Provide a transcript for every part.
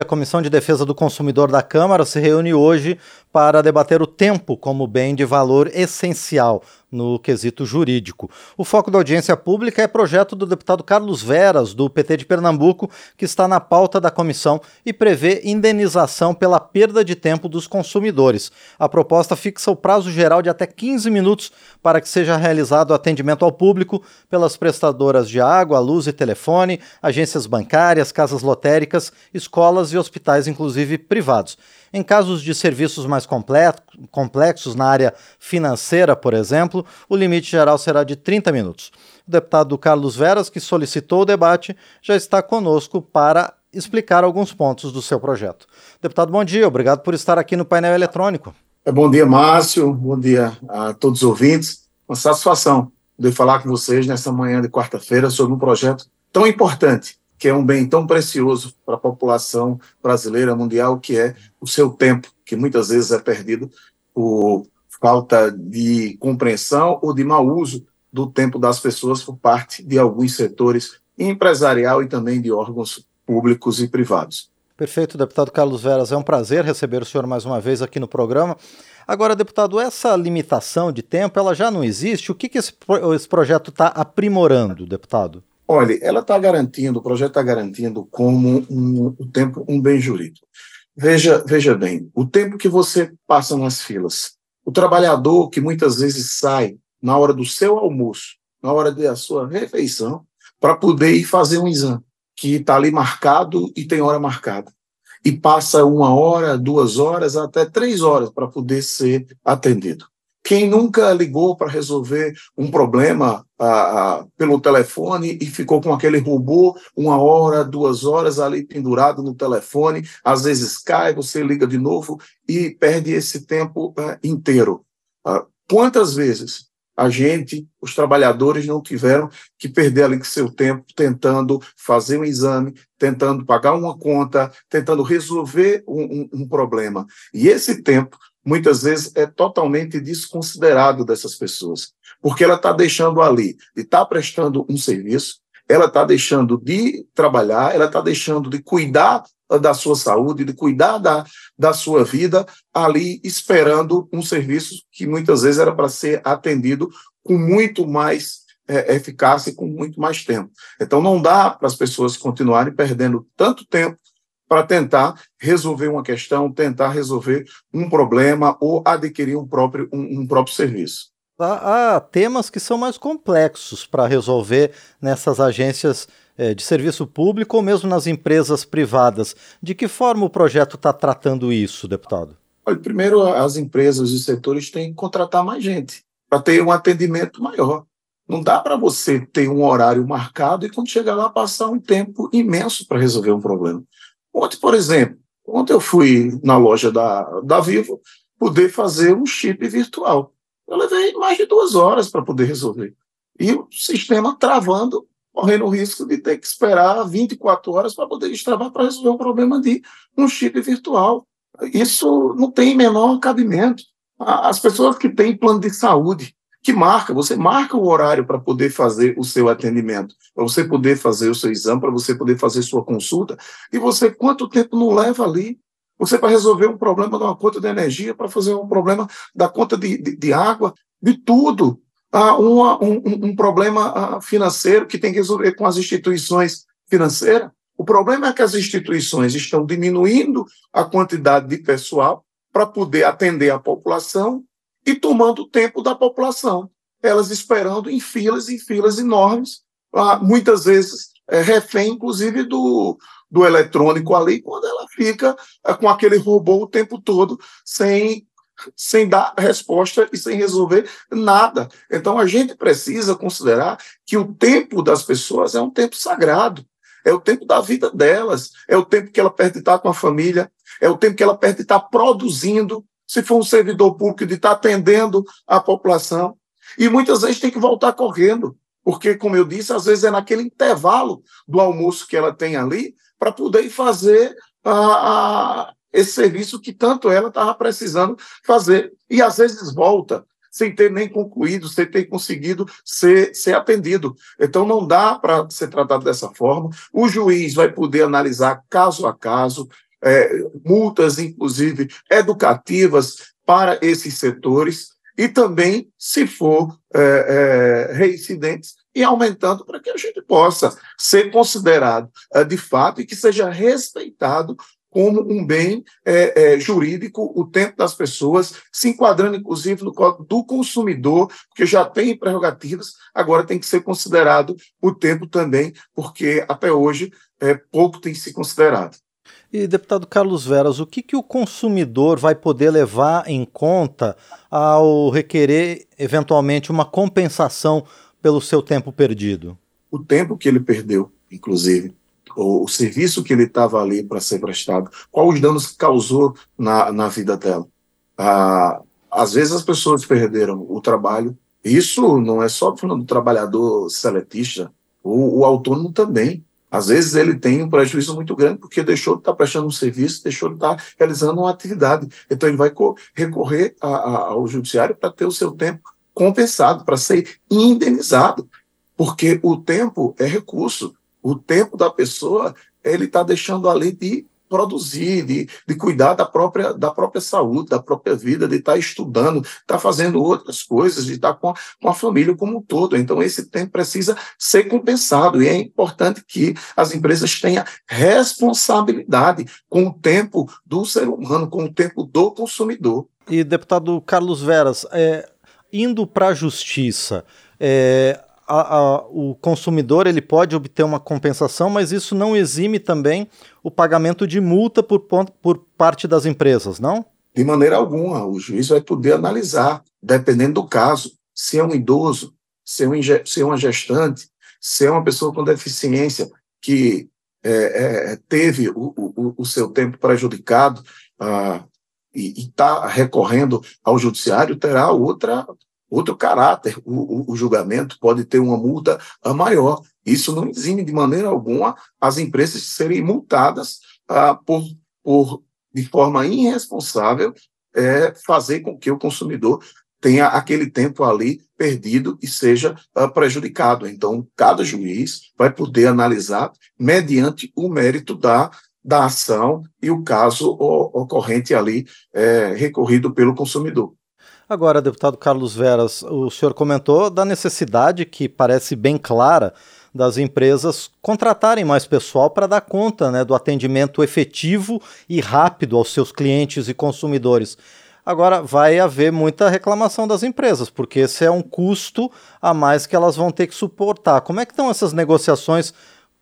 A Comissão de Defesa do Consumidor da Câmara se reúne hoje para debater o tempo como bem de valor essencial no quesito jurídico. O foco da audiência pública é projeto do deputado Carlos Veras, do PT de Pernambuco, que está na pauta da comissão e prevê indenização pela perda de tempo dos consumidores. A proposta fixa o prazo geral de até 15 minutos para que seja realizado atendimento ao público pelas prestadoras de água, luz e telefone, agências bancárias, casas lotéricas, escolas e hospitais, inclusive privados. Em casos de serviços mais complexos na área financeira, por exemplo, o limite geral será de 30 minutos. O deputado Carlos Veras, que solicitou o debate, já está conosco para explicar alguns pontos do seu projeto. Deputado, bom dia, obrigado por estar aqui no painel eletrônico. É, bom dia, Márcio, bom dia a todos os ouvintes. Uma satisfação poder falar com vocês nessa manhã de quarta-feira sobre um projeto tão importante que é um bem tão precioso para a população brasileira, mundial, que é o seu tempo, que muitas vezes é perdido por falta de compreensão ou de mau uso do tempo das pessoas por parte de alguns setores empresarial e também de órgãos públicos e privados. Perfeito, deputado Carlos Veras. É um prazer receber o senhor mais uma vez aqui no programa. Agora, deputado, essa limitação de tempo, ela já não existe? O que, que esse, esse projeto está aprimorando, deputado? Olha, ela está garantindo, o projeto está garantindo como um, tempo um bem jurídico. Veja, veja bem, o tempo que você passa nas filas, o trabalhador que muitas vezes sai na hora do seu almoço, na hora da sua refeição, para poder ir fazer um exame, que está ali marcado e tem hora marcada. E passa uma hora, duas horas, até três horas para poder ser atendido. Quem nunca ligou para resolver um problema pelo telefone e ficou com aquele robô uma hora, duas horas ali pendurado no telefone, às vezes cai, você liga de novo e perde esse tempo ah, inteiro. Ah, quantas vezes a gente, os trabalhadores, não tiveram que perder ali seu tempo tentando fazer um exame, tentando pagar uma conta, tentando resolver um, um, um problema. E esse tempo muitas vezes é totalmente desconsiderado dessas pessoas, porque ela está deixando ali de estar tá prestando um serviço, ela está deixando de trabalhar, ela está deixando de cuidar da sua saúde, de cuidar da, da sua vida, ali esperando um serviço que muitas vezes era para ser atendido com muito mais é, eficácia e com muito mais tempo. Então não dá para as pessoas continuarem perdendo tanto tempo para tentar resolver uma questão, tentar resolver um problema ou adquirir um próprio, um, um próprio serviço. Há, há, temas que são mais complexos para resolver nessas agências é, de serviço público ou mesmo nas empresas privadas. De que forma o projeto está tratando isso, deputado? Olha, primeiro, as empresas e setores têm que contratar mais gente para ter um atendimento maior. Não dá para você ter um horário marcado e quando chegar lá passar um tempo imenso para resolver um problema. Ontem, por exemplo, ontem eu fui na loja da, da Vivo poder fazer um chip virtual. Eu levei mais de duas horas para poder resolver. E o sistema travando, correndo o risco de ter que esperar 24 horas para poder destravar para resolver um problema de um chip virtual. Isso não tem menor cabimento. As pessoas que têm plano de saúde, que marca, você marca o horário para poder fazer o seu atendimento, para você poder fazer o seu exame, para você poder fazer sua consulta, e você quanto tempo não leva ali? Você para resolver um problema de uma conta de energia, para fazer um problema da conta de, de, de água, de tudo. Ah, uma, um, um, problema ah, financeiro que tem que resolver com as instituições financeiras. O problema é que as instituições estão diminuindo a quantidade de pessoal para poder atender a população e tomando o tempo da população. Elas esperando em filas e filas enormes, ah, muitas vezes é, refém, inclusive, do, do eletrônico ali, quando ela fica é, com aquele robô o tempo todo, sem, sem dar resposta e sem resolver nada. Então, a gente precisa considerar que o tempo das pessoas é um tempo sagrado. É o tempo da vida delas, é o tempo que ela perde estar com a família, é o tempo que ela perde estar produzindo, se for um servidor público, de estar atendendo a população. E muitas vezes tem que voltar correndo, porque, como eu disse, às vezes é naquele intervalo do almoço que ela tem ali, para poder fazer esse serviço que tanto ela estava precisando fazer. E às vezes volta sem ter nem concluído, sem ter conseguido ser, ser atendido. Então, não dá para ser tratado dessa forma. O juiz vai poder analisar caso a caso, é, multas, inclusive, educativas para esses setores e também, se for é, é, reincidentes, e aumentando para que a gente possa ser considerado é, de fato e que seja respeitado como um bem é, é, jurídico o tempo das pessoas, se enquadrando, inclusive, no código do consumidor, porque já tem prerrogativas, agora tem que ser considerado o tempo também, porque até hoje é, pouco tem se considerado. E, deputado Carlos Veras, o que, que o consumidor vai poder levar em conta ao requerer, eventualmente, uma compensação pelo seu tempo perdido? O tempo que ele perdeu, inclusive o, o serviço que ele estava ali para ser prestado, quais os danos que causou na, na vida dela. Ah, às vezes as pessoas perderam o trabalho. Isso não é só falando do trabalhador seletista, o, o autônomo também. Às vezes ele tem um prejuízo muito grande porque deixou de estar prestando um serviço, deixou de estar realizando uma atividade. Então ele vai recorrer a, a, ao judiciário para ter o seu tempo compensado, para ser indenizado, porque o tempo é recurso o tempo da pessoa ele está deixando ali de produzir, de, de cuidar da própria, da própria saúde, da própria vida, de estar tá estudando, estar tá fazendo outras coisas, de estar tá com a, com a família como um todo. Então, esse tempo precisa ser compensado e é importante que as empresas tenham responsabilidade com o tempo do ser humano, com o tempo do consumidor. E, deputado Carlos Veras, é, indo para a justiça, é, a, a, o consumidor ele pode obter uma compensação, mas isso não exime também o pagamento de multa por, por parte das empresas, não? De maneira alguma. O juiz vai poder analisar, dependendo do caso, se é um idoso, se é, um, se é uma gestante, se é uma pessoa com deficiência que é, é, teve o, o, o, seu tempo prejudicado ah, e está recorrendo ao judiciário, terá outra outro caráter. O, o, o, julgamento pode ter uma multa maior. Isso não exime de maneira alguma as empresas de serem multadas ah, por, por, de forma irresponsável, é, fazer com que o consumidor tenha aquele tempo ali perdido e seja uh, prejudicado. Então, cada juiz vai poder analisar mediante o mérito da, da ação e o caso ocorrente ali é, recorrido pelo consumidor. Agora, deputado Carlos Veras, o senhor comentou da necessidade que parece bem clara das empresas contratarem mais pessoal para dar conta né, do atendimento efetivo e rápido aos seus clientes e consumidores. Agora, vai haver muita reclamação das empresas, porque esse é um custo a mais que elas vão ter que suportar. Como é que estão essas negociações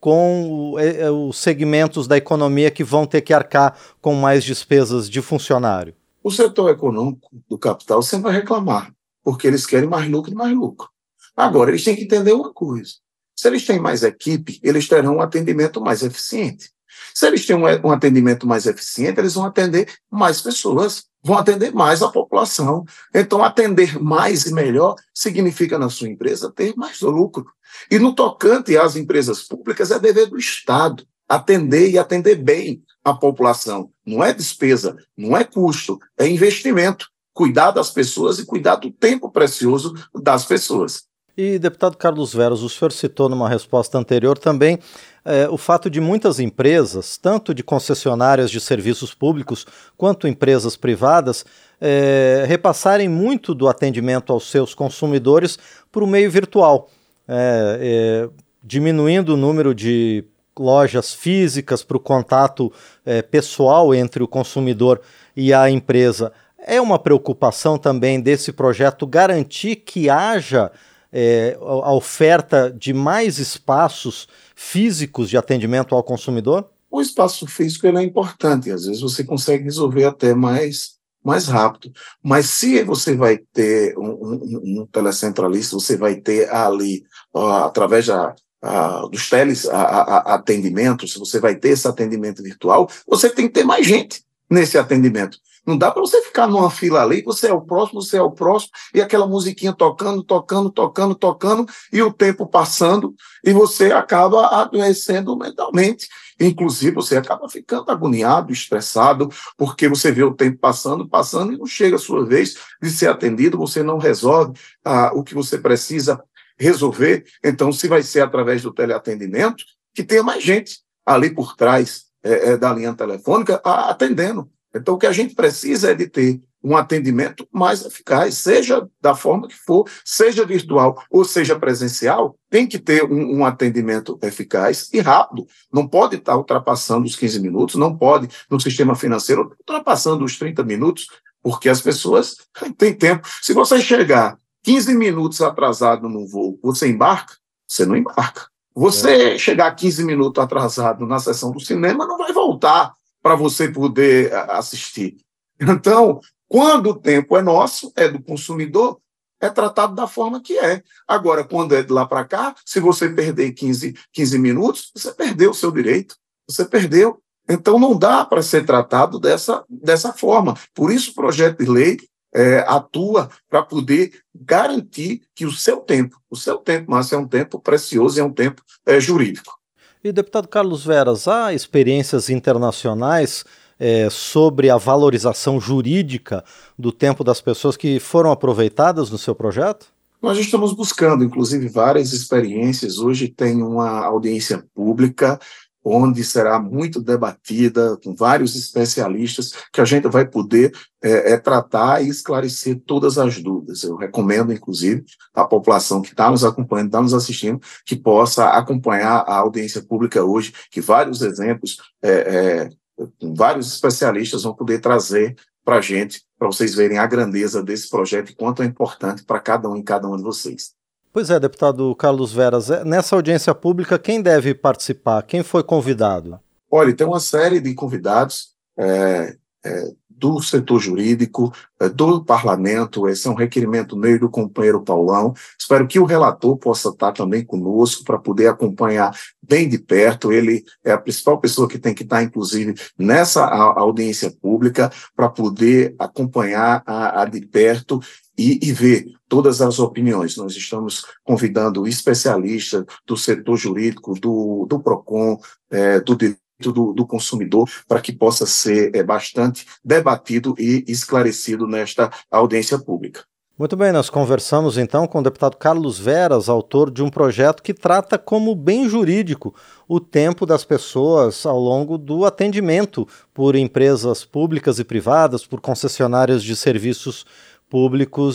com é, é, os segmentos da economia que vão ter que arcar com mais despesas de funcionário? O setor econômico do capital sempre vai reclamar, porque eles querem mais lucro e mais lucro. Agora, eles têm que entender uma coisa: se eles têm mais equipe, eles terão um atendimento mais eficiente. Se eles têm um atendimento mais eficiente, eles vão atender mais pessoas, vão atender mais a população. Então, atender mais e melhor significa, na sua empresa, ter mais lucro. E no tocante às empresas públicas, é dever do Estado atender e atender bem a população. Não é despesa, não é custo, é investimento. Cuidar das pessoas e cuidar do tempo precioso das pessoas. E, deputado Carlos Veros, o senhor citou numa resposta anterior também é, o fato de muitas empresas, tanto de concessionárias de serviços públicos quanto empresas privadas, é, repassarem muito do atendimento aos seus consumidores por um meio virtual, é, diminuindo o número de lojas físicas para o contato é, pessoal entre o consumidor e a empresa. É uma preocupação também desse projeto garantir que haja é, a oferta de mais espaços físicos de atendimento ao consumidor? O espaço físico é importante, às vezes você consegue resolver até mais, mais rápido. Mas se você vai ter um, um, um telecentralista, você vai ter ali, ó, através da, dos teles atendimentos, se você vai ter esse atendimento virtual, você tem que ter mais gente nesse atendimento. Não dá para você ficar numa fila ali, você é o próximo, você é o próximo, e aquela musiquinha tocando, tocando, tocando, tocando, e o tempo passando, e você acaba adoecendo mentalmente. Inclusive, você acaba ficando agoniado, estressado, porque você vê o tempo passando, passando, e não chega a sua vez de ser atendido, você não resolve ah, o que você precisa resolver. Então, se vai ser através do teleatendimento, que tenha mais gente ali por trás, é, é, da linha telefônica atendendo. Então, o que a gente precisa é de ter um atendimento mais eficaz, seja da forma que for, seja virtual ou seja presencial, tem que ter um, um, atendimento eficaz e rápido. Não pode estar ultrapassando os 15 minutos, não pode, no sistema financeiro, ultrapassando os 30 minutos, porque as pessoas têm tempo. Se você chegar 15 minutos atrasado no voo, você embarca? Você não embarca. Você é. chegar 15 minutos atrasado na sessão do cinema, não vai voltar para você poder assistir. Então, quando o tempo é nosso, é do consumidor, é tratado da forma que é. Agora, quando é de lá para cá, se você perder 15, 15 minutos, você perdeu o seu direito. Você perdeu. Então, não dá para ser tratado dessa, dessa forma. Por isso, o projeto de lei é, atua para poder garantir que o seu tempo, o seu tempo, mas é um tempo precioso e é um tempo é, jurídico. E, deputado Carlos Veras, há experiências internacionais é, sobre a valorização jurídica do tempo das pessoas que foram aproveitadas no seu projeto? Nós estamos buscando, inclusive, várias experiências. Hoje tem uma audiência pública onde será muito debatida com vários especialistas, que a gente vai poder é, é, tratar e esclarecer todas as dúvidas. Eu recomendo, inclusive, a população que está nos acompanhando, está nos assistindo, que possa acompanhar a audiência pública hoje, que vários exemplos é, é vários especialistas vão poder trazer para a gente, para vocês verem a grandeza desse projeto e quanto é importante para cada um e cada um de vocês. Pois é, deputado Carlos Veras, nessa audiência pública, quem deve participar? Quem foi convidado? Olha, tem uma série de convidados. É, é, do setor jurídico, eh, do parlamento, esse é um requerimento meio do companheiro Paulão. Espero que o relator possa estar também conosco para poder acompanhar bem de perto. Ele é a principal pessoa que tem que estar, inclusive, nessa audiência pública para poder acompanhar a, a de perto e, e, ver todas as opiniões. Nós estamos convidando especialistas do setor jurídico, do, do PROCON, é, do do, do consumidor para que possa ser é, bastante debatido e esclarecido nesta audiência pública. Muito bem, nós conversamos então com o deputado Carlos Veras, autor de um projeto que trata como bem jurídico o tempo das pessoas ao longo do atendimento por empresas públicas e privadas, por concessionárias de serviços públicos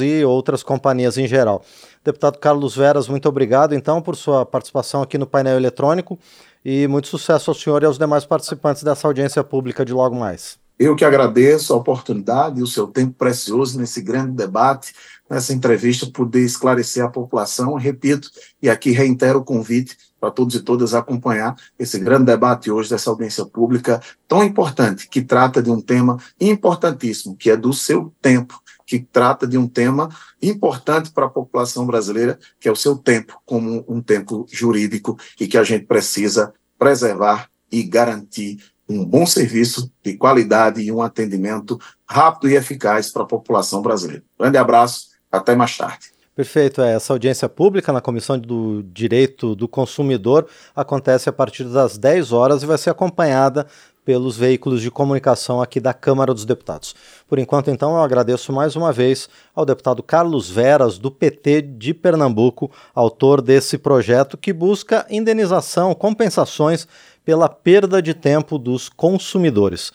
e outras companhias em geral. Deputado Carlos Veras, muito obrigado então por sua participação aqui no painel eletrônico e muito sucesso ao senhor e aos demais participantes dessa audiência pública de logo mais. Eu que agradeço a oportunidade e o seu tempo precioso nesse grande debate, nessa entrevista, poder esclarecer a população. Repito, e aqui reitero o convite para todos e todas acompanhar esse grande debate hoje dessa audiência pública tão importante, que trata de um tema importantíssimo, que é do seu tempo, que trata de um tema importante para a população brasileira, que é o seu tempo como um tempo jurídico e que a gente precisa preservar e garantir um bom serviço de qualidade e um atendimento rápido e eficaz para a população brasileira. Grande abraço, até mais tarde. Perfeito. É, essa audiência pública na Comissão do Direito do Consumidor acontece a partir das 10 horas e vai ser acompanhada pelos veículos de comunicação aqui da Câmara dos Deputados. Por enquanto, então, eu agradeço mais uma vez ao deputado Carlos Veras, do PT de Pernambuco, autor desse projeto que busca indenização, compensações pela perda de tempo dos consumidores.